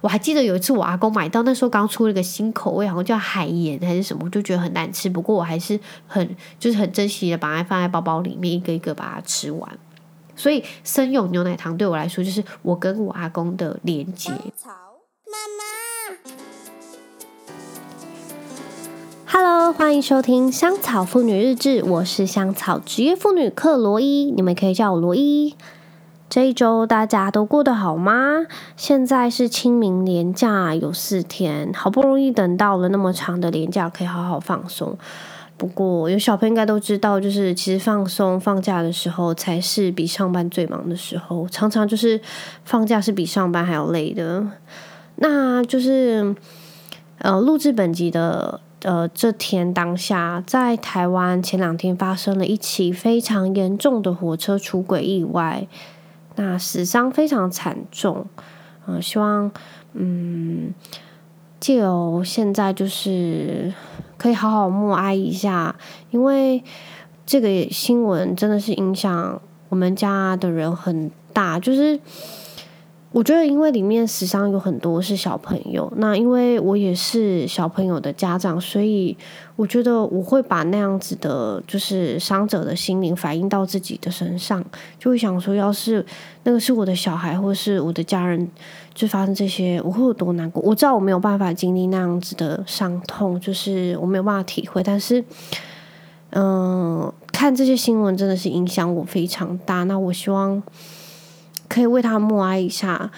我还记得有一次我阿公买到，那时候刚出了一个新口味，好像叫海盐还是什么，我就觉得很难吃。不过我还是很就是很珍惜的，把它放在包包里面，一个一个把它吃完。所以生用牛奶糖对我来说，就是我跟我阿公的连结。草妈妈，Hello，欢迎收听香草妇女日志，我是香草职业妇女克罗伊，你们可以叫我罗伊。这一周大家都过得好吗？现在是清明连假，有四天，好不容易等到了那么长的连假，可以好好放松。不过，有小朋友应该都知道，就是其实放松放假的时候，才是比上班最忙的时候。常常就是放假是比上班还要累的。那就是呃，录制本集的呃这天当下，在台湾前两天发生了一起非常严重的火车出轨意外，那死伤非常惨重。嗯、希望嗯。借由现在就是可以好好默哀一下，因为这个新闻真的是影响我们家的人很大，就是。我觉得，因为里面死伤有很多是小朋友，那因为我也是小朋友的家长，所以我觉得我会把那样子的，就是伤者的心灵反映到自己的身上，就会想说，要是那个是我的小孩，或是我的家人，就发生这些，我会有多难过？我知道我没有办法经历那样子的伤痛，就是我没有办法体会，但是，嗯，看这些新闻真的是影响我非常大。那我希望。可以为他默哀一下，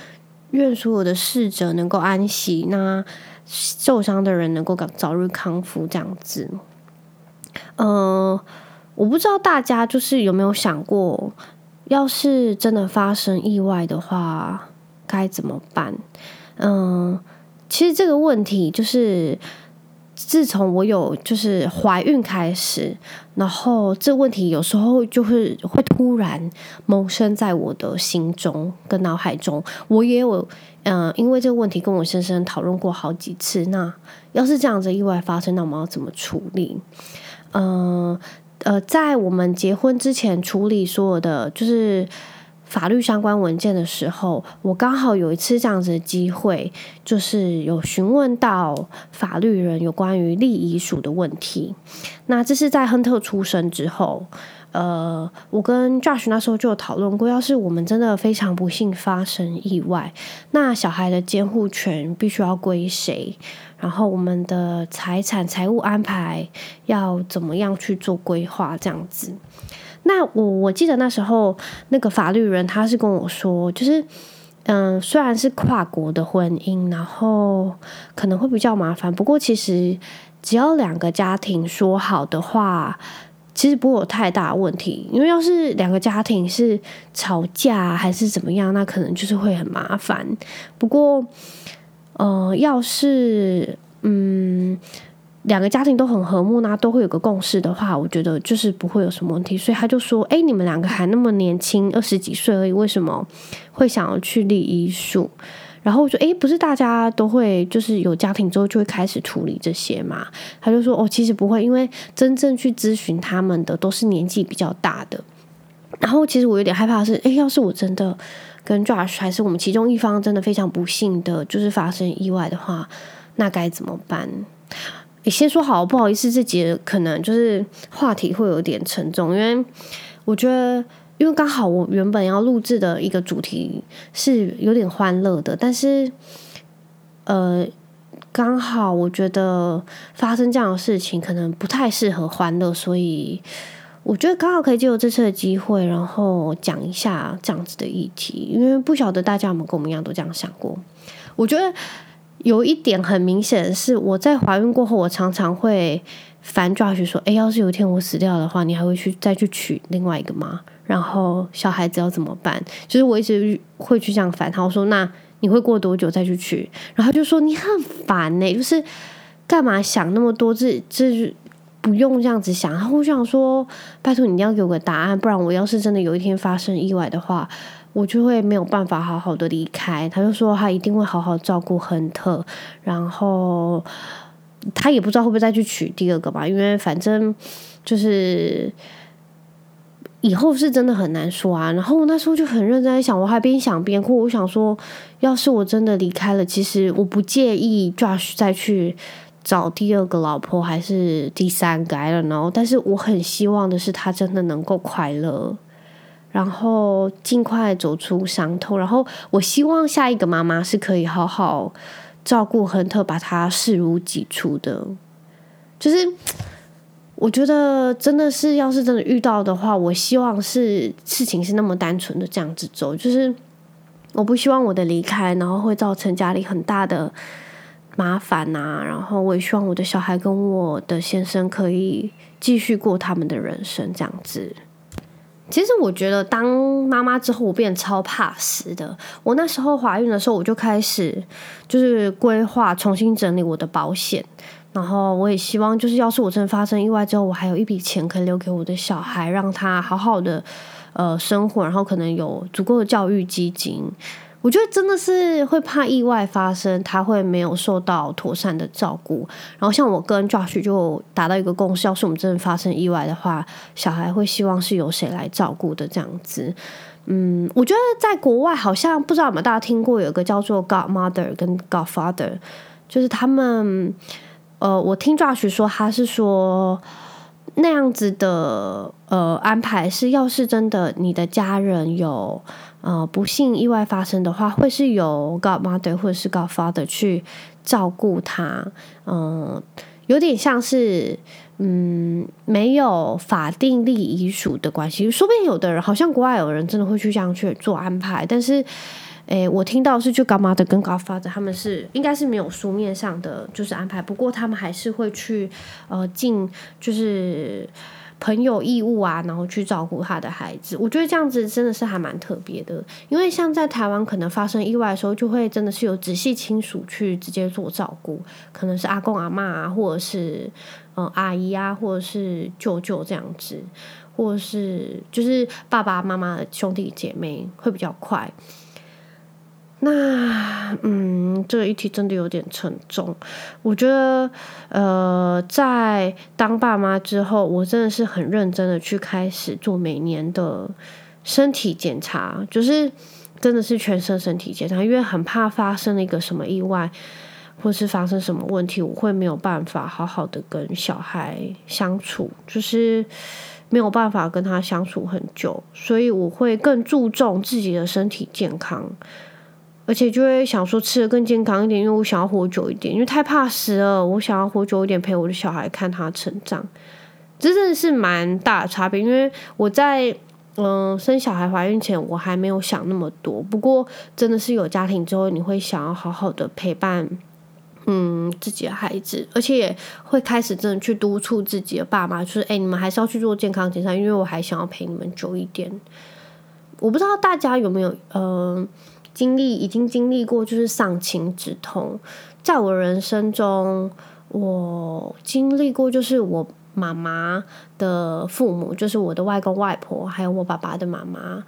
愿所有的逝者能够安息，那受伤的人能够早日康复，这样子。呃，我不知道大家就是有没有想过，要是真的发生意外的话，该怎么办？嗯、其实这个问题就是。自从我有就是怀孕开始，然后这问题有时候就会会突然萌生在我的心中跟脑海中。我也有嗯、因为这个问题跟我先生讨论过好几次。那要是这样子意外发生，那我们要怎么处理？嗯，呃，在我们结婚之前处理所有的就是。法律相关文件的时候，我刚好有一次这样子的机会，就是有询问到法律人有关于立遗嘱的问题。那这是在亨特出生之后，呃，我跟 Josh 那时候就有讨论过，要是我们真的非常不幸发生意外，那小孩的监护权必须要归谁？然后我们的财产、财务安排要怎么样去做规划？这样子。那我我记得那时候那个法律人他是跟我说，就是嗯，虽然是跨国的婚姻，然后可能会比较麻烦，不过其实只要两个家庭说好的话，其实不会有太大问题。因为要是两个家庭是吵架还是怎么样，那可能就是会很麻烦。不过，呃，要是嗯。两个家庭都很和睦，那都会有个共识的话，我觉得就是不会有什么问题。所以他就说：“哎，你们两个还那么年轻，二十几岁而已，为什么会想要去立遗嘱？”然后我说：“哎，不是大家都会就是有家庭之后就会开始处理这些嘛？”他就说：“哦，其实不会，因为真正去咨询他们的都是年纪比较大的。”然后其实我有点害怕的是：“哎，要是我真的跟 Josh 还是我们其中一方真的非常不幸的，就是发生意外的话，那该怎么办？”你先说好，不好意思，这节可能就是话题会有点沉重，因为我觉得，因为刚好我原本要录制的一个主题是有点欢乐的，但是，呃，刚好我觉得发生这样的事情可能不太适合欢乐，所以我觉得刚好可以借由这次的机会，然后讲一下这样子的议题，因为不晓得大家有没有跟我们一样都这样想过，我觉得。有一点很明显的是，我在怀孕过后，我常常会烦 Josh 说：“哎，要是有一天我死掉的话，你还会去再去娶另外一个吗？然后小孩子要怎么办？”就是我一直会去这样烦他，我说：“那你会过多久再去娶？”然后他就说：“你很烦呢，就是干嘛想那么多？这这不用这样子想。”然后我想说：“拜托你一定要给我个答案，不然我要是真的有一天发生意外的话。”我就会没有办法好好的离开，他就说他一定会好好照顾亨特，然后他也不知道会不会再去娶第二个吧，因为反正就是以后是真的很难说啊。然后我那时候就很认真在想，我还边想边哭。我想说，要是我真的离开了，其实我不介意 Josh 再去找第二个老婆，还是第三个，I don't know。但是我很希望的是，他真的能够快乐，然后尽快走出伤痛。然后我希望下一个妈妈是可以好好照顾亨特，把他视如己出的，就是。我觉得真的是，要是真的遇到的话，我希望是事情是那么单纯的这样子走，就是我不希望我的离开，然后会造成家里很大的麻烦呐、然后我也希望我的小孩跟我的先生可以继续过他们的人生这样子。其实我觉得当妈妈之后，我变得超怕死的。我那时候怀孕的时候，我就开始就是规划重新整理我的保险。然后我也希望，就是要是我真的发生意外之后，我还有一笔钱可以留给我的小孩，让他好好的呃生活，然后可能有足够的教育基金。我觉得真的是会怕意外发生，他会没有受到妥善的照顾。然后像我跟 Josh 就达到一个共识，要是我们真的发生意外的话，小孩会希望是由谁来照顾的这样子。嗯，我觉得在国外好像不知道有没有大家听过，有一个叫做 Godmother 跟 Godfather，就是他们。呃，我听 Josh 说，他是说那样子的呃安排是，要是真的你的家人有呃不幸意外发生的话，会是由 Godmother 或者是 Godfather 去照顾他，嗯、有点像是嗯没有法定立遗嘱的关系，说不定有的人好像国外有人真的会去这样去做安排，但是。诶，我听到是就 Godmother 跟 Godfather 他们是应该是没有书面上的就是安排，不过他们还是会去呃尽就是朋友义务啊，然后去照顾他的孩子。我觉得这样子真的是还蛮特别的，因为像在台湾可能发生意外的时候，就会真的是有直系亲属去直接做照顾，可能是阿公阿嬷啊，或者是嗯、呃、阿姨啊，或者是舅舅这样子，或是就是爸爸妈妈的兄弟姐妹会比较快。那嗯，这个议题真的有点沉重。我觉得，呃，在当爸妈之后，我真的是很认真的去开始做每年的身体检查，就是真的是全身身体检查，因为很怕发生了一个什么意外，或是发生什么问题，我会没有办法好好的跟小孩相处，就是没有办法跟他相处很久，所以我会更注重自己的身体健康。而且就会想说吃得更健康一点，因为我想要活久一点，因为太怕死了。我想要活久一点，陪我的小孩看他成长，这真的是蛮大的差别。因为我在嗯、生小孩怀孕前，我还没有想那么多。不过真的是有家庭之后，你会想要好好的陪伴嗯自己的孩子，而且也会开始真的去督促自己的爸妈，就是哎，你们还是要去做健康检查，因为我还想要陪你们久一点。我不知道大家有没有嗯。经历已经经历过，就是丧亲之痛。在我人生中，我经历过，就是我妈妈的父母，就是我的外公外婆，还有我爸爸的妈妈，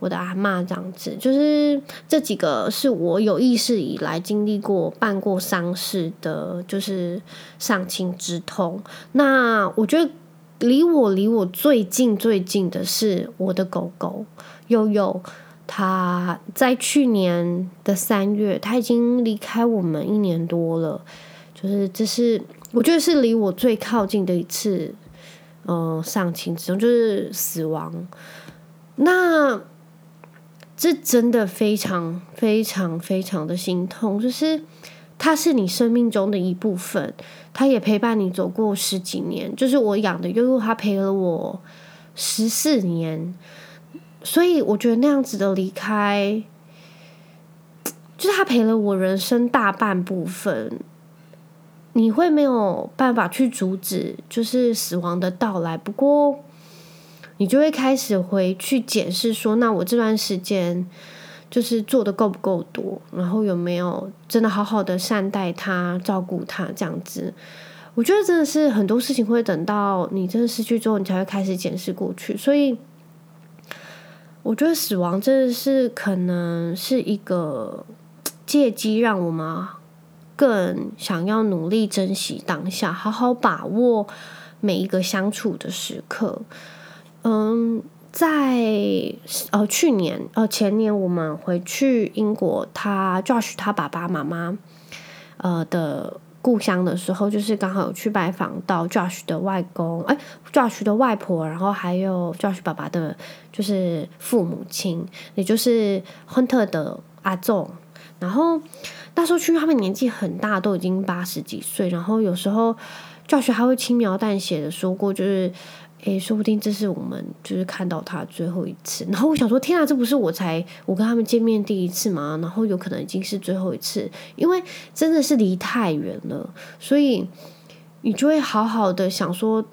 我的阿嬷这样子。就是这几个是我有意识以来经历过、办过丧事的，就是丧亲之痛。那我觉得离我离我最近最近的是我的狗狗悠悠。他在去年的三月，他已经离开我们一年多了。就是这是我觉得是离我最靠近的一次，嗯、呃，丧亲之中，就是死亡。那这真的非常非常非常的心痛，就是他是你生命中的一部分，他也陪伴你走过十几年。就是我养的悠悠，他陪了我十四年。所以我觉得那样子的离开，就是他陪了我人生大半部分。你会没有办法去阻止，就是死亡的到来。不过，你就会开始回去检视说，那我这段时间就是做的够不够多，然后有没有真的好好的善待他、照顾他这样子。我觉得真的是很多事情会等到你真的失去之后，你才会开始检视过去。所以。我觉得死亡真的是可能是一个借机，让我们更想要努力珍惜当下，好好把握每一个相处的时刻。嗯，在呃去年呃前年我们回去英国，他 Josh 他爸爸妈妈呃的。故乡的时候，就是刚好有去拜访到 Josh 的外公，哎，Josh 的外婆，然后还有 Josh 爸爸的，就是父母亲，也就是 Hunter 的阿纵。然后那时候去，他们年纪很大，都已经八十几岁。然后有时候 Josh 还会轻描淡写的说过，就是。诶，说不定这是我们就是看到他最后一次。然后我想说，天啊，这不是我才我跟他们见面第一次吗？然后有可能已经是最后一次，因为真的是离太远了，所以你就会好好的想说，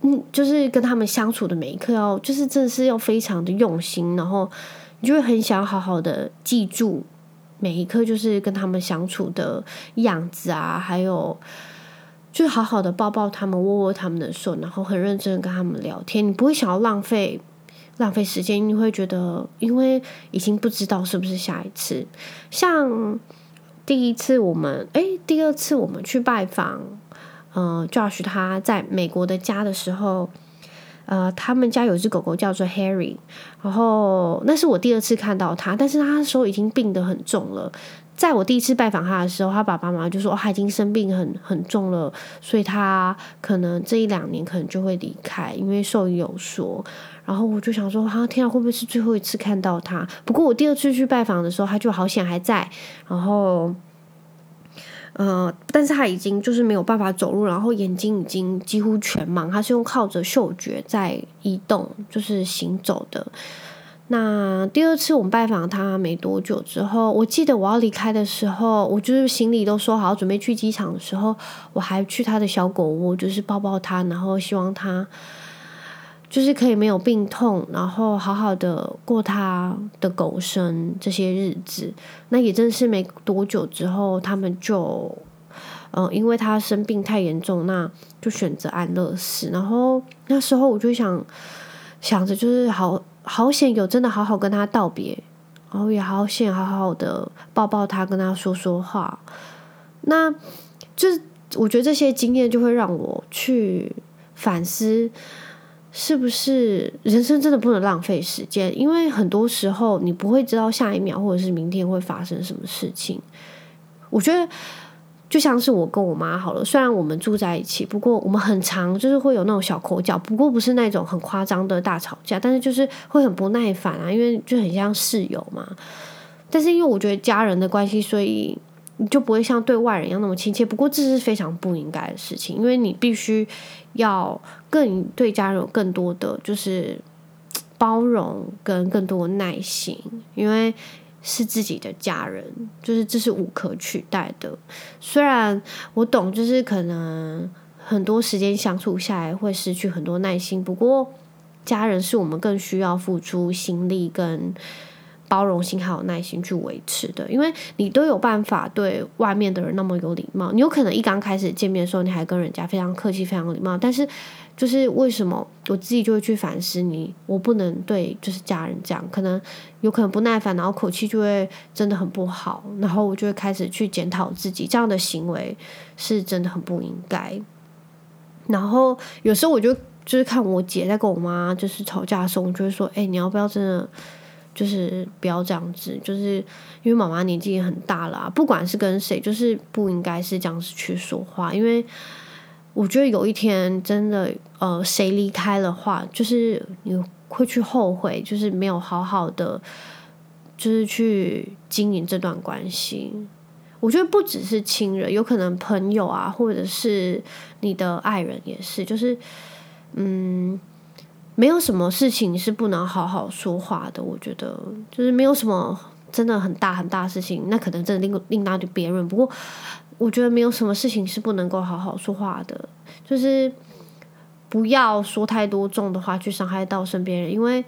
嗯，就是跟他们相处的每一刻要，就是真的是要非常的用心，然后你就会很想好好的记住每一刻，就是跟他们相处的样子啊，还有。就好好的抱抱他们，握握他们的手，然后很认真的跟他们聊天。你不会想要浪费浪费时间，你会觉得，因为已经不知道是不是下一次。像第一次我们，诶，第二次我们去拜访，呃，Josh 他在美国的家的时候，呃，他们家有只狗狗叫做 Harry，然后那是我第二次看到他，但是他那时候已经病得很重了。在我第一次拜访他的时候，他爸爸妈妈就说：“，他已经生病很很重了，所以他可能这一两年可能就会离开，因为兽医有说。”然后我就想说：“啊，天啊，会不会是最后一次看到他？”不过我第二次去拜访的时候，他就好险还在。然后，呃，但是他已经就是没有办法走路，然后眼睛已经几乎全盲，他是用靠着嗅觉在移动，就是行走的。那第二次我们拜访他没多久之后，我记得我要离开的时候，我就是行李都收好，准备去机场的时候，我还去他的小狗窝，就是抱抱他，然后希望他就是可以没有病痛，然后好好的过他的狗生这些日子。那也正是没多久之后，他们就嗯，因为他生病太严重，那就选择安乐死。然后那时候我就想想着，就是好。好险有真的好好跟他道别，然后也好险好好的抱抱他，跟他说说话。那就是我觉得这些经验就会让我去反思，是不是人生真的不能浪费时间？因为很多时候你不会知道下一秒或者是明天会发生什么事情。我觉得。就像是我跟我妈好了，虽然我们住在一起，不过我们很常就是会有那种小口角，不过不是那种很夸张的大吵架，但是就是会很不耐烦啊，因为就很像室友嘛。但是因为我觉得家人的关系，所以你就不会像对外人一样那么亲切。不过这是非常不应该的事情，因为你必须要更对家人有更多的就是包容跟更多的耐心，因为。是自己的家人，就是这是无可取代的。虽然我懂，就是可能很多时间相处下来会失去很多耐心，不过家人是我们更需要付出心力跟包容心还有耐心去维持的。因为你都有办法对外面的人那么有礼貌，你有可能一刚开始见面的时候你还跟人家非常客气、非常礼貌，但是。就是为什么我自己就会去反思你，我不能对就是家人这样，可能有可能不耐烦，然后口气就会真的很不好，然后我就会开始去检讨自己这样的行为是真的很不应该。然后有时候我就就是看我姐在跟我妈就是吵架的时候，我就会说，哎，你要不要真的就是不要这样子，就是因为妈妈年纪也很大了，不管是跟谁，就是不应该是这样子去说话，因为。我觉得有一天真的，呃，谁离开的话，就是你会去后悔，就是没有好好的，就是去经营这段关系。我觉得不只是亲人，有可能朋友啊，或者是你的爱人也是，就是，嗯，没有什么事情是不能好好说话的。我觉得，就是没有什么真的很大很大的事情，那可能真的另另当别论。不过。我觉得没有什么事情是不能够好好说话的，就是不要说太多重的话去伤害到身边人，因为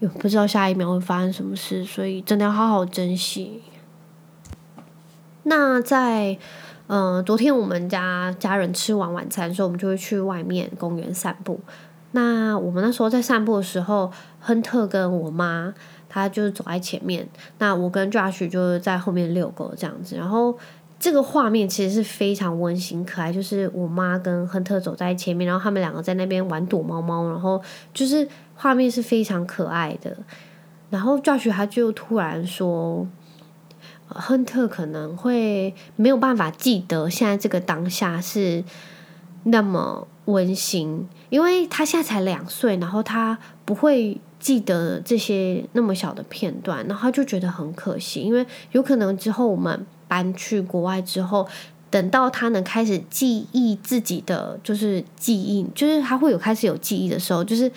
又不知道下一秒会发生什么事，所以真的要好好珍惜。那在嗯、呃，昨天我们家家人吃完晚餐的时候，我们就会去外面公园散步。那我们那时候在散步的时候，亨特跟我妈。他就是走在前面，那我跟 Josh 就是在后面遛狗这样子。然后这个画面其实是非常温馨可爱，就是我妈跟亨特走在前面，然后他们两个在那边玩躲猫猫，然后就是画面是非常可爱的。然后 Josh 他就突然说，亨特可能会没有办法记得现在这个当下是那么温馨，因为他现在才两岁，然后他不会记得这些那么小的片段，然后他就觉得很可惜，因为有可能之后我们。搬去国外之后，等到他能开始记忆自己的，就是记忆，就是他会有开始有记忆的时候，就是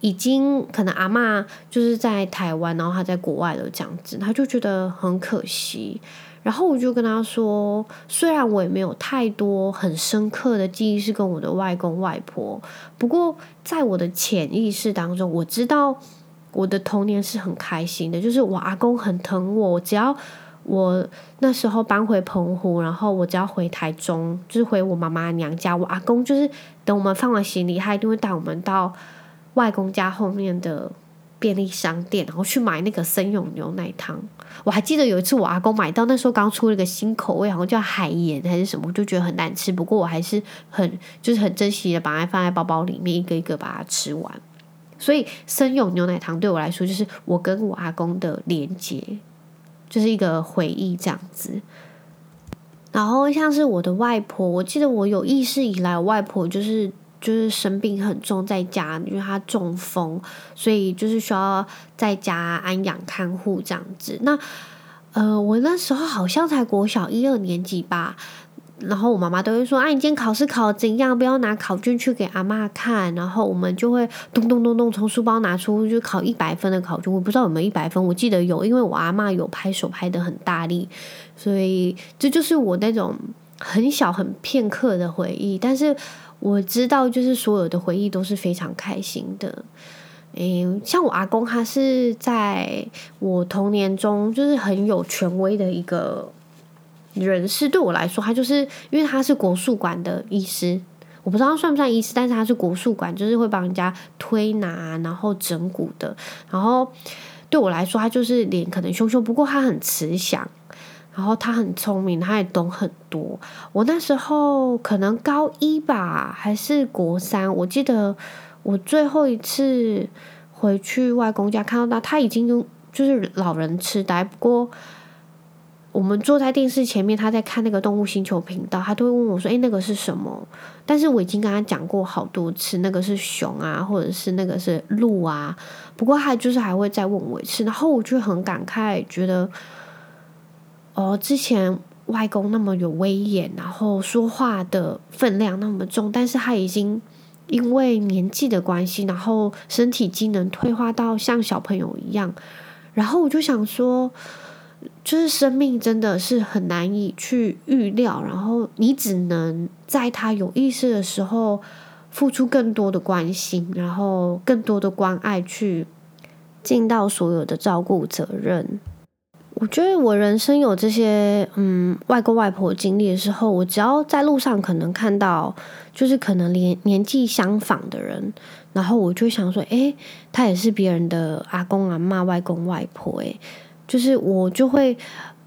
已经可能阿嬷就是在台湾，然后他在国外了这样子，他就觉得很可惜。然后我就跟他说，虽然我也没有太多很深刻的记忆是跟我的外公外婆，不过在我的潜意识当中，我知道我的童年是很开心的，就是我阿公很疼我，只要。我那时候搬回澎湖，然后我只要回台中，就是回我妈妈娘家。我阿公就是等我们放完行李，他一定会带我们到外公家后面的便利商店，然后去买那个森永牛奶汤。我还记得有一次我阿公买到，那时候刚出了个新口味，好像叫海盐还是什么，我就觉得很难吃。不过我还是很就是很珍惜的，把它放在包包里面，一个一个把它吃完。所以森永牛奶汤对我来说，就是我跟我阿公的连结。就是一个回忆这样子，然后像是我的外婆，我记得我有意识以来，外婆就是就是生病很重，在家，因为他中风，所以就是需要在家安养看护这样子。那呃，我那时候好像才国小一二年级吧。然后我妈妈都会说：“啊，你今天考试考怎样？不要拿考卷去给阿嬷看。”然后我们就会咚咚咚咚从书包拿出就考一百分的考卷。我不知道有没有一百分，我记得有，因为我阿嬷有拍手拍得很大力，所以这就是我那种很小很片刻的回忆。但是我知道，就是所有的回忆都是非常开心的。诶，像我阿公，他是在我童年中就是很有权威的一个。人士对我来说，他就是因为他是国术馆的医师，我不知道他算不算医师，但是他是国术馆，就是会帮人家推拿，然后整骨的。然后对我来说，他就是脸可能凶凶，不过他很慈祥，然后他很聪明，他也懂很多。我那时候可能高一吧，还是国三，我记得我最后一次回去外公家看到他，他已经就是老人痴呆，不过。我们坐在电视前面，他在看那个动物星球频道，他都会问我说：“诶，那个是什么？”但是我已经跟他讲过好多次，那个是熊啊，或者是那个是鹿啊。不过他就是还会再问我一次，然后我就很感慨，觉得哦，之前外公那么有威严，然后说话的分量那么重，但是他已经因为年纪的关系，然后身体机能退化到像小朋友一样，然后我就想说。就是生命真的是很难以去预料，然后你只能在他有意识的时候付出更多的关心，然后更多的关爱，去尽到所有的照顾责任。我觉得我人生有这些嗯外公外婆经历的时候，我只要在路上可能看到，就是可能年年纪相仿的人，然后我就想说，诶，他也是别人的阿公阿嬷、外公外婆，诶。就是我就会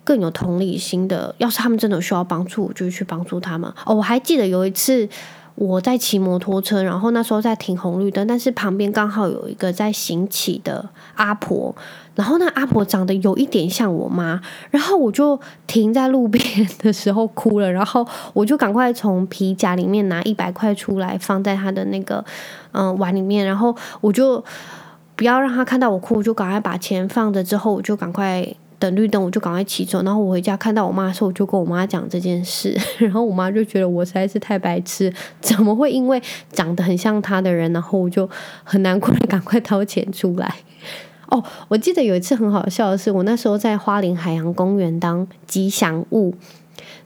更有同理心的，要是他们真的需要帮助，我就去帮助他们。哦，我还记得有一次我在骑摩托车，然后那时候在停红绿灯，但是旁边刚好有一个在行乞的阿婆，然后那阿婆长得有一点像我妈，然后我就停在路边的时候哭了，然后我就赶快从皮夹里面拿一百块出来放在她的那个嗯、碗里面，然后我就。不要让她看到我哭，我就赶快把钱放着。之后我就赶快等绿灯，我就赶快骑走。然后我回家看到我妈的时候，我就跟我妈讲这件事。然后我妈就觉得我实在是太白痴，怎么会因为长得很像她的人，然后我就很难过赶快掏钱出来。哦，我记得有一次很好笑的是，我那时候在花莲海洋公园当吉祥物。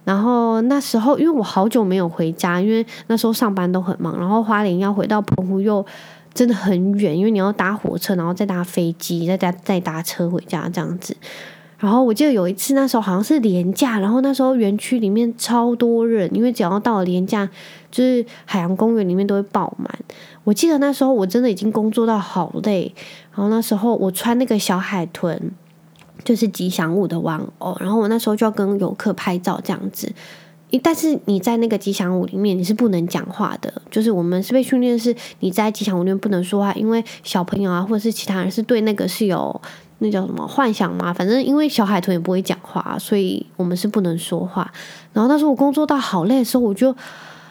然后那时候因为我好久没有回家，因为那时候上班都很忙，然后花莲要回到澎湖又。真的很远，因为你要搭火车，然后再搭飞机，再搭再搭车回家这样子。然后我记得有一次，那时候好像是连假，然后那时候园区里面超多人，因为只要到了连假，就是海洋公园里面都会爆满。我记得那时候我真的已经工作到好累，然后那时候我穿那个小海豚，就是吉祥物的玩偶，然后我那时候就要跟游客拍照这样子。但是你在那个吉祥物里面，你是不能讲话的。就是我们是被训练，是你在吉祥物里面不能说话，因为小朋友啊，或者是其他人是对那个是有那叫什么幻想嘛。反正因为小海豚也不会讲话，所以我们是不能说话。然后那时我工作到好累的时候，我就，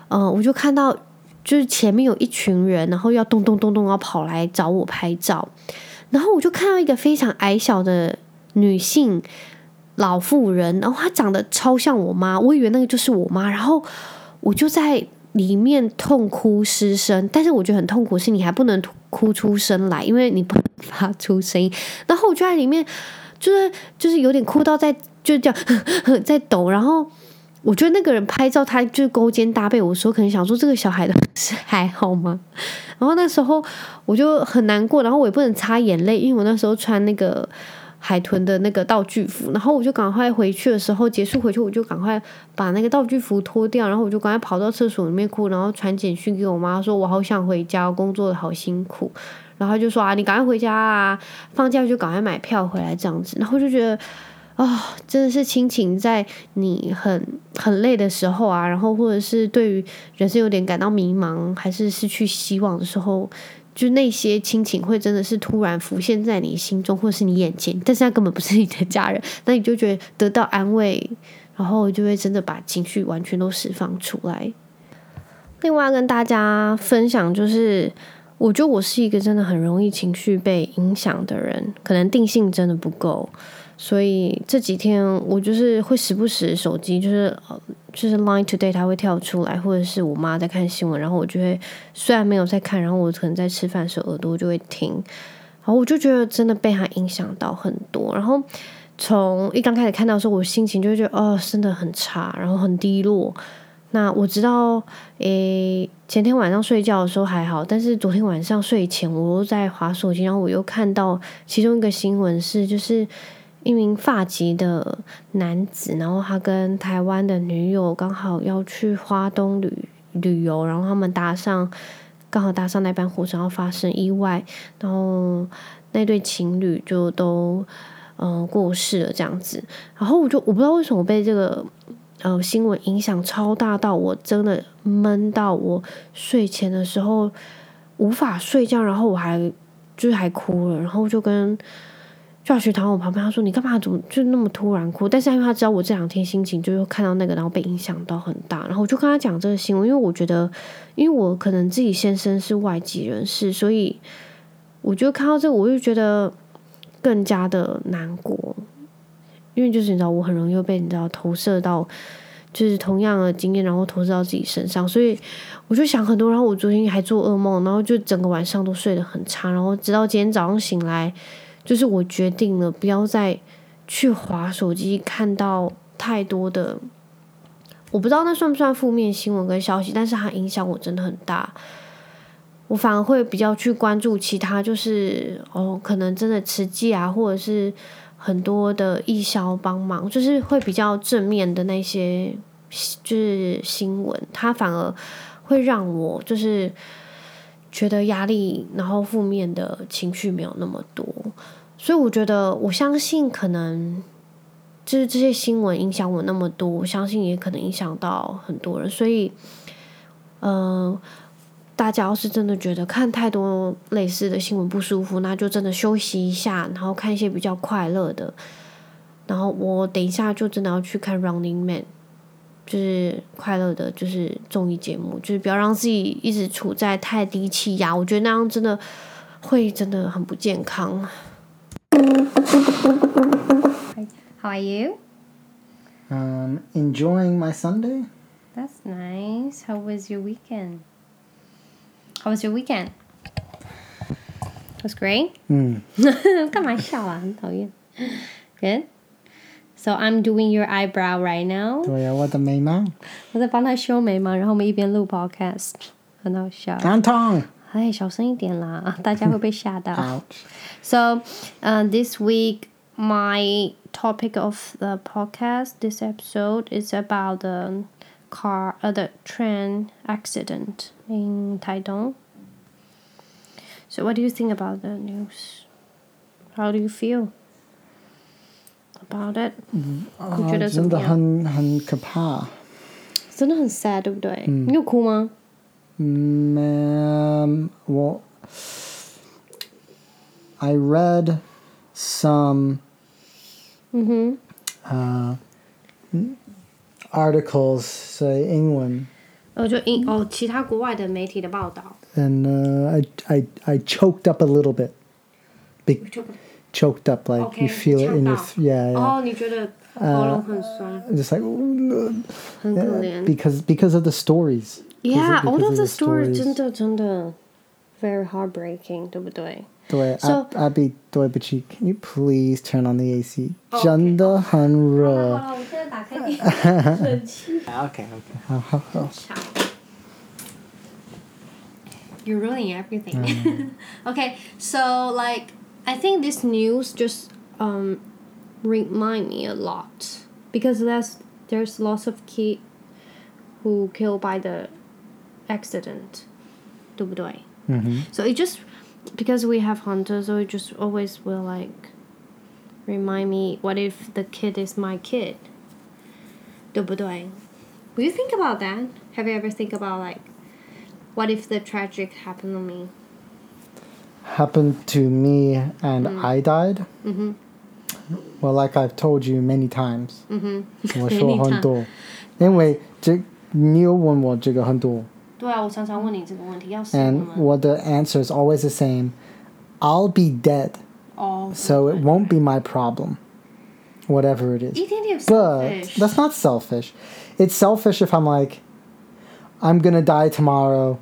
嗯、呃，我就看到就是前面有一群人，然后要咚咚咚咚要跑来找我拍照，然后我就看到一个非常矮小的女性。老妇人，然后她长得超像我妈，我以为那个就是我妈，然后我就在里面痛哭失声。但是我觉得很痛苦，是你还不能哭出声来，因为你不能发出声音。然后我就在里面，就是就是有点哭到在就这样 在抖。然后我觉得那个人拍照，他就是勾肩搭背，我说可能想说这个小孩的是还好吗？然后那时候我就很难过，然后我也不能擦眼泪，因为我那时候穿那个。海豚的那个道具服，然后我就赶快回去的时候，结束回去我就赶快把那个道具服脱掉，然后我就赶快跑到厕所里面哭，然后传简讯给我妈说，我好想回家，工作的好辛苦，然后就说啊，你赶快回家啊，放假就赶快买票回来这样子，然后就觉得啊、真的是亲情在你很很累的时候啊，然后或者是对于人生有点感到迷茫，还是失去希望的时候。就那些亲情会真的是突然浮现在你心中，或者是你眼前，但是他根本不是你的家人，那你就觉得得到安慰，然后就会真的把情绪完全都释放出来。另外跟大家分享，就是我觉得我是一个真的很容易情绪被影响的人，可能定性真的不够。所以这几天我就是会时不时手机就是就是 Line Today 它会跳出来，或者是我妈在看新闻，然后我就会虽然没有在看，然后我可能在吃饭的时候耳朵就会听，然后我就觉得真的被它影响到很多。然后从一刚开始看到的时候，我心情就会觉得哦，真的很差，然后很低落。那我知道，诶，前天晚上睡觉的时候还好，但是昨天晚上睡前我又在滑手机，然后我又看到其中一个新闻是就是。一名发籍的男子，然后他跟台湾的女友刚好要去花东旅旅游，然后他们搭上刚好搭上那班火车，然后发生意外，然后那对情侣就都嗯、过世了这样子。然后我就我不知道为什么被这个呃新闻影响超大到我真的闷到我睡前的时候无法睡觉，然后我还就是还哭了，然后就跟。就学躺我旁边，他说：“你干嘛？怎么就那么突然哭？”但是因为他知道我这两天心情就是看到那个，然后被影响到很大，然后我就跟他讲这个新闻，因为我觉得，因为我可能自己先生是外籍人士，所以我就看到这个，我就觉得更加的难过，因为就是你知道，我很容易被你知道投射到，就是同样的经验，然后投射到自己身上，所以我就想很多，然后我昨天还做噩梦，然后就整个晚上都睡得很差，然后直到今天早上醒来。就是我决定了，不要再去划手机，看到太多的，我不知道那算不算负面新闻跟消息，但是它影响我真的很大。我反而会比较去关注其他，就是哦，可能真的慈济啊，或者是很多的义消帮忙，就是会比较正面的那些，就是新闻，它反而会让我就是。觉得压力，然后负面的情绪没有那么多，所以我觉得，我相信可能就是这些新闻影响我那么多，我相信也可能影响到很多人。所以，嗯、大家要是真的觉得看太多类似的新闻不舒服，那就真的休息一下，然后看一些比较快乐的。然后我等一下就真的要去看《Running Man》。就是快乐的，就是综艺节目，就是不要让自己一直处在太低气压，我觉得那样真的会真的很不健康。How are you? Um, enjoying my Sunday. That's nice. How was your weekend? How was your weekend? It was great. 嗯，干嘛笑啊？很讨厌。Good. So I'm doing your eyebrow right now。对呀，我的眉毛。我在帮他修眉毛，然后我们一边录 podcast，很好笑。很痛。哎，小声一点啦，大家会被吓到。 Ouch. So, uh, this week my topic of the podcast, this episode is about the car, uh, the train accident in Taidong. So, what do you think about the news? How do you feel? about it？你啊觉得怎真的么样？很很可怕。真的很 sad，对不对？你有哭吗？嗯，我 I read some 嗯哼，呃 articles say 英文呃，就英哦，其他国外的媒体的报道， and uh, I, I I choked up a little bit. Be- 就 choked up like OK， you feel it in your 呛到 th- yeah, yeah. 哦，你觉得喉咙很酸， just like 很可怜。 because because of the stories. Yeah, Because all of of the the stories stories. 真的真的 very heartbreaking，对不对？对 So- Ab- Abby 对不起 can you please turn on the AC? Oh, 真的很热。好了，我现在打开你冷气。 Okay, okay. 好好好。 You're ruining everything. okay, so like I think this news just um remind me a lot because there's there's lots of kid who killed by the accident. 对不对？ Mhm. So it just because we have hunters, so it just always will like remind me what if the kid is my kid? 对不对? Will you think about that? Have you ever think about like what if the tragic happened to me? Happened to me and I died. Mhm. Well, like I've told you many times. 嗯哼，我说很多，因为这你有问我这个很多。对啊，我常常问你这个问题，要是 And 我们 what the answer is always the same. I'll be dead, 哦， so it won't be my problem. Whatever it is. 一点点 But selfish， that's not selfish. It's selfish if I'm like, I'm gonna die tomorrow.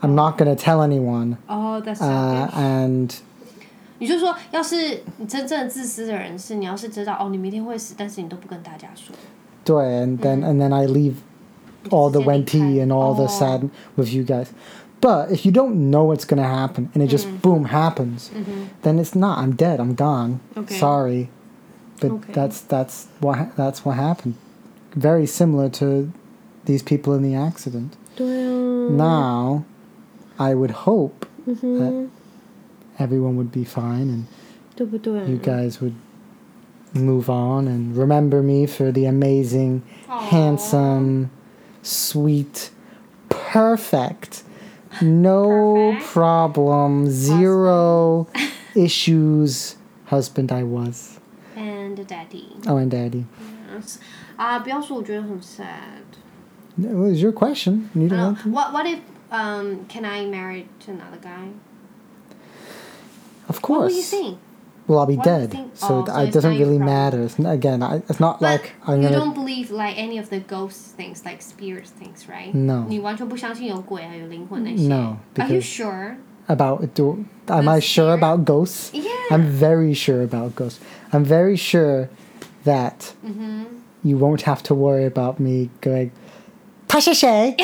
I'm not gonna tell anyone. 哦，that's Uh, selfish。 and 你就说，要是你真正自私的人是，你要是知道哦，你明天会死，但是你都不跟大家说。 and then and then I leave all the Sitting wenti tight. and all the Oh. sad with you guys. But if you don't know what's gonna happen and it just boom happens, then it's not. I'm dead. I'm gone. Okay. Sorry, but Okay. that's that's what ha- that's what happened. Very similar to these people in the accident. 对啊。 Now, I would hope that everyone would be fine and 对不对？ you guys would move on and remember me for the amazing, handsome, sweet, perfect, no Perfect. problem, zero issues husband I was. And daddy。 Oh, and daddy. 啊，不要说，我觉得很 sad。 It was your question. You don't Uh, have to- what what if um can I marry to another guy? Of What will course. you think? Well, I'll be What do you dead, think? so Oh, it- so it it's doesn't not your really problem. matter. It's, n- again, I, it's not But like I'm you gonna. don't believe like any of the ghost things, like spirit things, right? No. 你完全不相信有鬼啊，有灵魂那些。 No, Are you because- sure? about do am The I sure spirit? about ghosts? Yeah. I'm very sure about ghosts. I'm very sure that Mm-hmm. you won't have to worry about me going. 他是谁？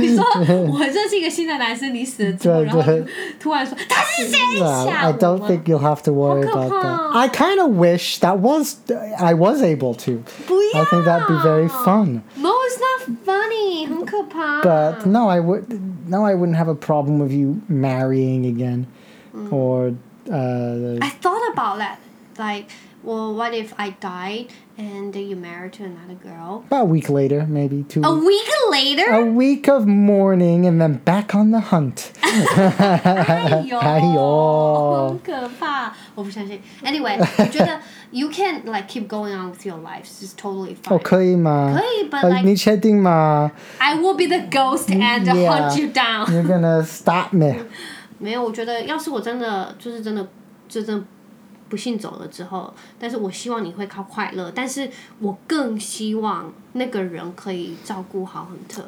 你说我认识一个新的男生，你死了之后，对然后对你突然说他是谁？ Well, 吓 I 我 don't 吗 think you'll have to worry about that. I kind of wish that was I was able to. 不要 I think that'd be very fun. No, it's not funny，很可怕。 But no, I would no, I wouldn't have a problem with you marrying again, or uh, I thought about that. Like, well, what if I died and then you married to another girl? about a week later, maybe two. A week later? A week of mourning and then back on the hunt. 哎呦，哎呦很可怕，我不相信。Anyway，我觉得 you can like keep going on with your life, it's totally fine. 哦，可以吗？可以，but 呃 like 你确定吗 I will be the ghost and Yeah. hunt you down. ？You're gonna stop me. 没有，我觉得要是我真的就是真的就真的 不幸走了之后，但是我希望你会靠快乐，但是我更希望那个人可以照顾好 Hunter、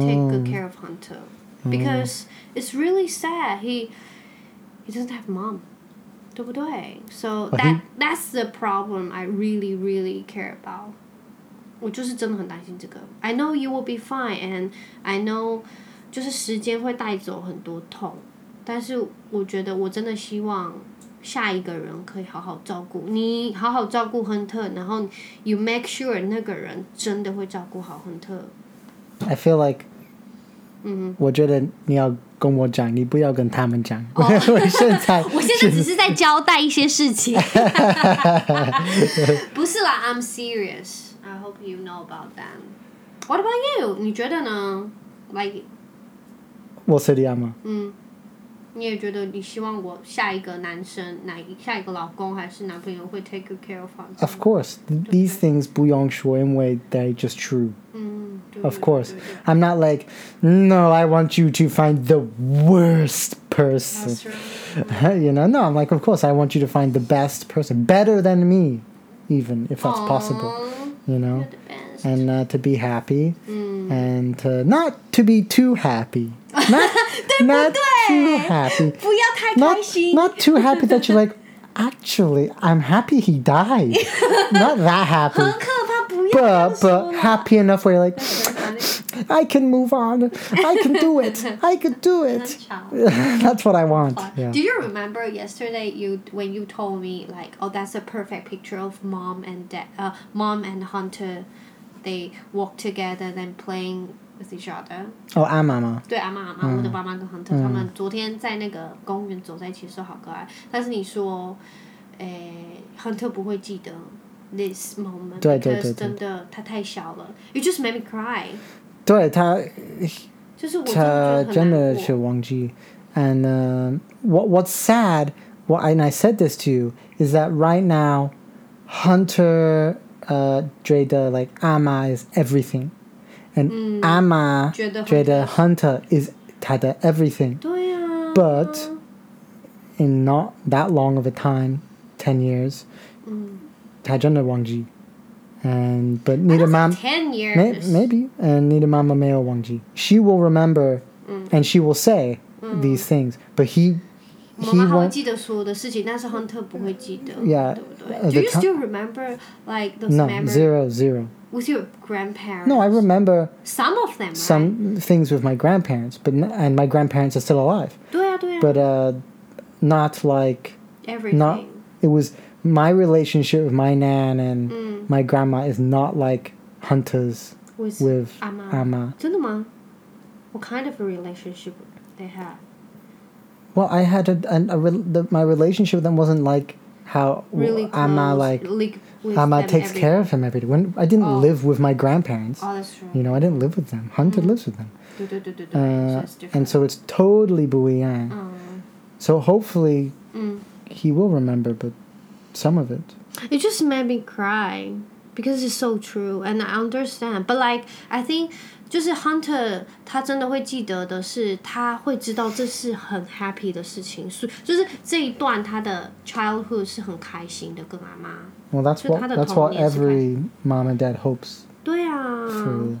take good care of Hunter because it's really sad he he doesn't have mom，对不对？So that that's the problem I really really care about。我就是真的很担心这个。I know you will be fine, and I know 就是时间会带走很多痛，但是我觉得我真的希望下一个人可以好好照顾你，好好照顾亨特，然后 you make sure 那个人真的会照顾好亨特。I feel like 嗯我觉得你要跟我讲，你不要跟他们讲。我现在 我现在只是在交代一些事情，不是啦，I'm serious. I hope you know about that. What about you? 你觉得呢？Like 我是这样吗？嗯，你也觉得你希望我下一个男生，哪一下一个老公还是男朋友会 take good care of us? Of course, these things 不用说，因为 they're just true. 嗯，对 Of 对 course, 对对 I'm not like, no, I want you to find the worst person. That's right. you know, no, I'm like, of course, I want you to find the best person, better than me, even if that's possible. Aw, You know, you're the best. and uh, to be happy, Mm. and to not to be too happy, not not too happy, 不要太 not 开心。 not too happy that you're like, actually, I'm happy he died, not that happy, 很可怕，不要这样 but 说 but 啦 happy enough where you're like, I can move on, I can do it, I can do 很 it. 吵。 That's what I want. Yeah. Do you remember yesterday you when you told me like oh that's a perfect picture of mom and dad uh mom and Hunter they walk together then playing with each other 哦，阿妈吗？对阿妈阿妈、我的爸妈跟 Hunter、他们昨天在那个公园走在一起的时候好可爱，但是你说，诶 Hunter 不会记得 this moment，对对 because 对对真的他太小了，you just made me cry，对他，就是我真他的觉得很真的是难过。忘记。And uh, what what's sad, what and I said this to you is that right now, Hunter uh, 觉得 like 阿妈 is everything, and 阿妈觉得觉得 Hunter is 他的 everything. 对啊。 But in not that long of a time, ten years, 他真的忘记。And but 你的妈 ten years May, maybe, and Nita Mama Mayo Wangji. She will remember, and she will say these things, but he, 妈 he 妈还会 won't. 记得所有的事情，但是 Hunter 不会记得 Yeah, 对不对 uh, Do the you ti- still remember like those No, memories zero, zero. with your grandparents? No, I remember some of them. right? some things with my grandparents, but n- and my grandparents are still alive. 对啊对啊 But uh, not like everything. not. It was my relationship with my nan and my grandma is not like Hunter's with, with 阿妈 Amma. 真的吗？What kind of a relationship they have? Well, I had a, an, a rel the, my relationship with them wasn't like how Really close. Amma like like Ama takes every, care of him every day. When I didn't oh, live with my grandparents, oh, that's true. you know, I didn't live with them. Hunter mm. lives with them, uh, so and so it's totally booyang. Oh. So hopefully, mm. he will remember, but some of it. It just made me cry because it's so true, and I understand. But like, I think 就是 Hunter 他真的会记得的是，他会知道这是很 happy 的事情，所以就是这一段他的 childhood 是很开心的，跟阿妈。 Well, that's 就 what 他的 that's what 童年是 every mom and dad hopes 对啊， for.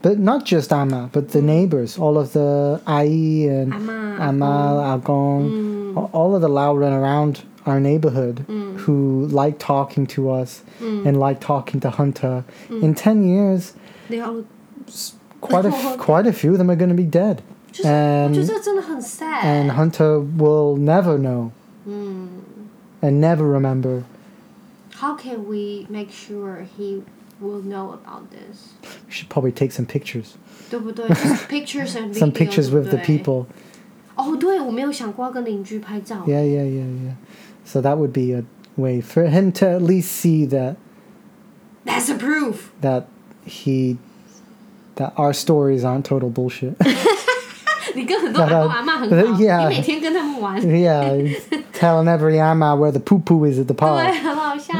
But not just Amma, but the neighbors, all of the Ai and 阿妈、 Amma, Agong, a- all of the Lauren around our neighborhood who like talking to us and like talking to Hunter. In 10 years, they all quite a, f- quite a few of them are going to be dead. 就是我觉得 And, 这真的很 sad。 and Hunter will never know 嗯 and never remember. ，How can we make sure he will know about this？ We should probably take some pictures. 对不对？就是 pictures and Some video， pictures 对 with 不 the 对 people. 哦，对，我没有想过要跟邻居拍照。 Yeah, yeah, yeah, yeah. So that would be a way for him to at least see that That's a proof。 that he that our stories aren't total bullshit. 你跟很多阿公阿妈很好， Yeah 你每天跟他们玩， yeah, telling every amma where the poo poo is at the 对， park. 很好笑。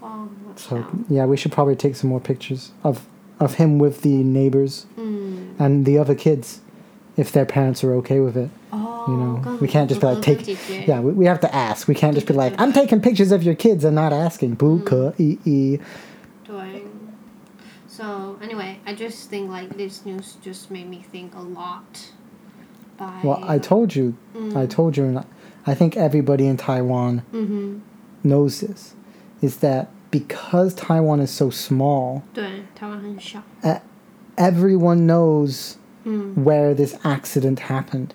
哦，好 So 笑。 yeah, we should probably take some more pictures of of him with the neighbors 嗯， and the other kids, if their parents are okay with it. 哦 You know, 跟 we can't just be 哥 like 哥 take. 姐姐 Yeah, we, we have to ask. We can't just be like, I'm taking pictures of your kids and not asking. Boo, ka, ee, ee. 对。So anyway, I just think like this news just made me think a lot. By Well, I told you, I told you, and I think everybody in Taiwan 嗯哼， knows this, is that because Taiwan is so small, 对，台湾很小。 everyone knows 嗯 where this accident happened.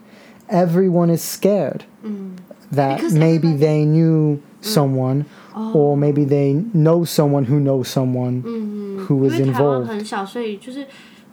Everyone is scared 嗯， that Because maybe everybody- they knew someone, or maybe they know someone who knows someone 嗯， who 因 was 为台湾 involved. 很小，所以就是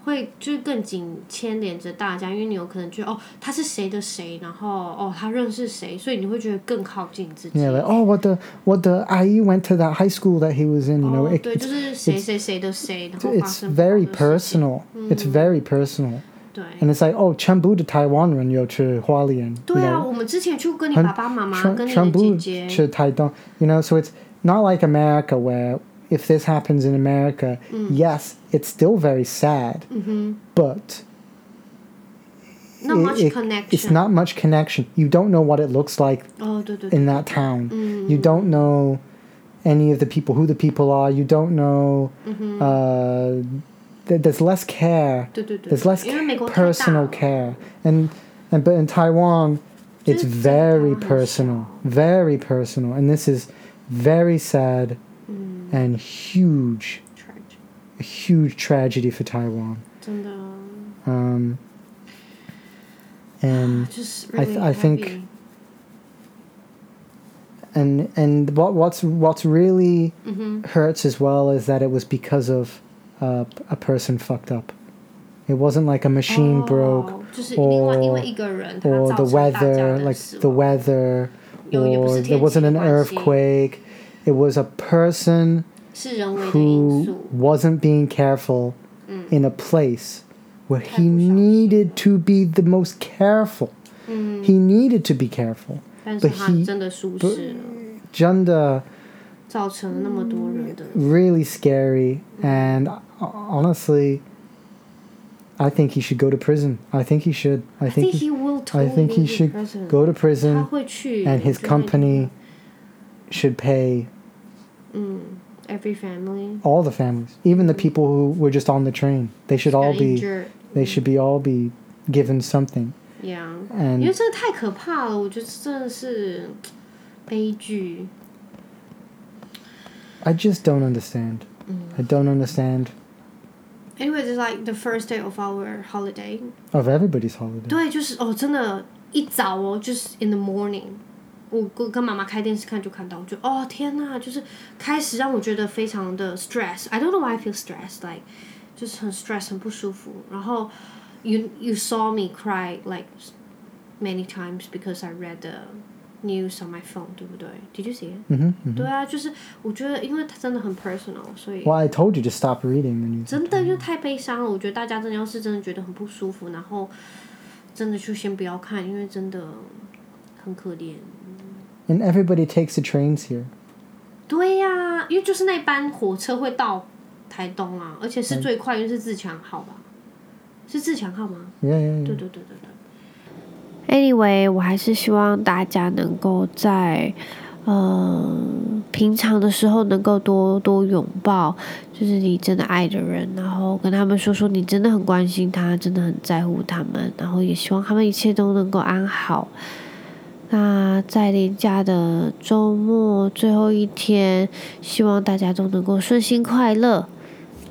会就是更紧牵连着大家，因为你有可能觉得哦，他是谁的谁，然后哦，他认识谁，所以你会觉得更靠近自己。 Yeah, like oh, what the what the IE went to that high school that he was in. You know, 哦 it, 对，就是谁谁谁的谁，然后发 it's 生不好的 very 事情 personal. It's very personal. 对。 And it's like, oh, 全部的台湾人有去花莲。对啊， you know, 我们之前去跟你爸爸妈妈、全跟你的全部姐姐，去台东 You know, so it's not like America where if this happens in America, mm. yes, it's still very sad, mm-hmm. but not it, much it, connection. It's not much connection. You don't know what it looks like oh, in that town. Mm. You don't know any of the people, who the people are. You don't know. Mm-hmm. Uh, there's less care. There's less personal care. And and but in Taiwan, it's very personal, very personal, and this is very sad and huge, Tragic a huge tragedy for Taiwan. 真的 Um, and 就是 I really th- I think- heavy and and what what's what's really Mm-hmm. hurts as well is that it was because of uh, a person fucked up. It wasn't like a machine broke 哦就是另外 or- 因为一个人他 or 造 the 成大家 weather, 的 like 死 the 亡 weather, 有也不 or 是 there 天气 wasn't 的 an 关系 earthquake. It was a person 是人为的因 who 素， wasn't being careful in a place where he 太不小心。 needed to be the most careful. He needed to be careful. 但是 but 他 he- 真的疏失了， Junda 造成了那么多人的 really scary and uh, honestly I think he should go to prison. I think he should. I I think think he, he will I totally think he be should president. go to 他 prison 会去 and his 我觉得 company should pay 嗯，every family all the families, even the people who were just on the train. They should all got be injured. they should be all be given something. Yeah，因为 And 这个太可怕了，我觉得真的是悲剧。 I just don't understand. I don't understand Anyway, it's like the first day of our holiday. of everybody's holiday. 对，就是哦，真的，一早哦，就是 in the morning， 我跟跟妈妈开电视看就看到，我就哦天呐，就是开始让我觉得非常的 stress。I don't know why I feel stressed, like 就是很 stress 很不舒服。然后 you you saw me cry like many times because I read the news on my phone，对不对？Did you see it？hmm hmm 对啊，就是我觉得，因为它真的很 personal，所以 Well, I told you to stop reading the news. 真的就太悲伤了。我觉得大家真的要是真的觉得很不舒服，然后真的就先不要看，因为真的很可怜。And everybody takes the trains here. 对呀、因为就是那班火车会到台东啊，而且是最快，因为是自强号吧？是自强号吗？Yeah, yeah, yeah. 对对对对对。Anyway，我还是希望大家能够在呃平常的时候能够多多拥抱，就是你真的爱的人，然后跟他们说说你真的很关心他，真的很在乎他们，然后也希望他们一切都能够安好。那在连假的周末最后一天，希望大家都能够顺心快乐。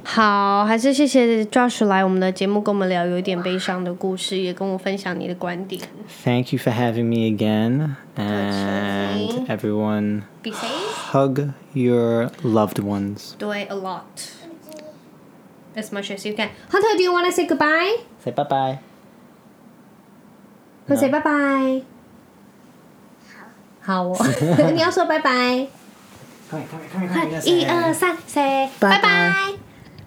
好，还是谢谢 Josh 来我们的节目，跟我们聊有一点悲伤的故事，也跟我分享你的观点。Thank you for having me again. And everyone, Be safe. hug your loved ones. Do it，a lot. As much as you can. Hunter, do you want to say goodbye? Say bye bye. Say bye bye. 好哦，你要说拜拜。快快快快！一二三，四拜，拜拜，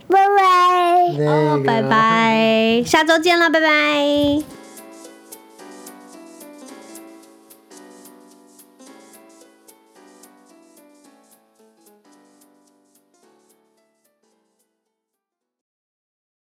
拜拜，哦，拜拜，下周见了，拜拜。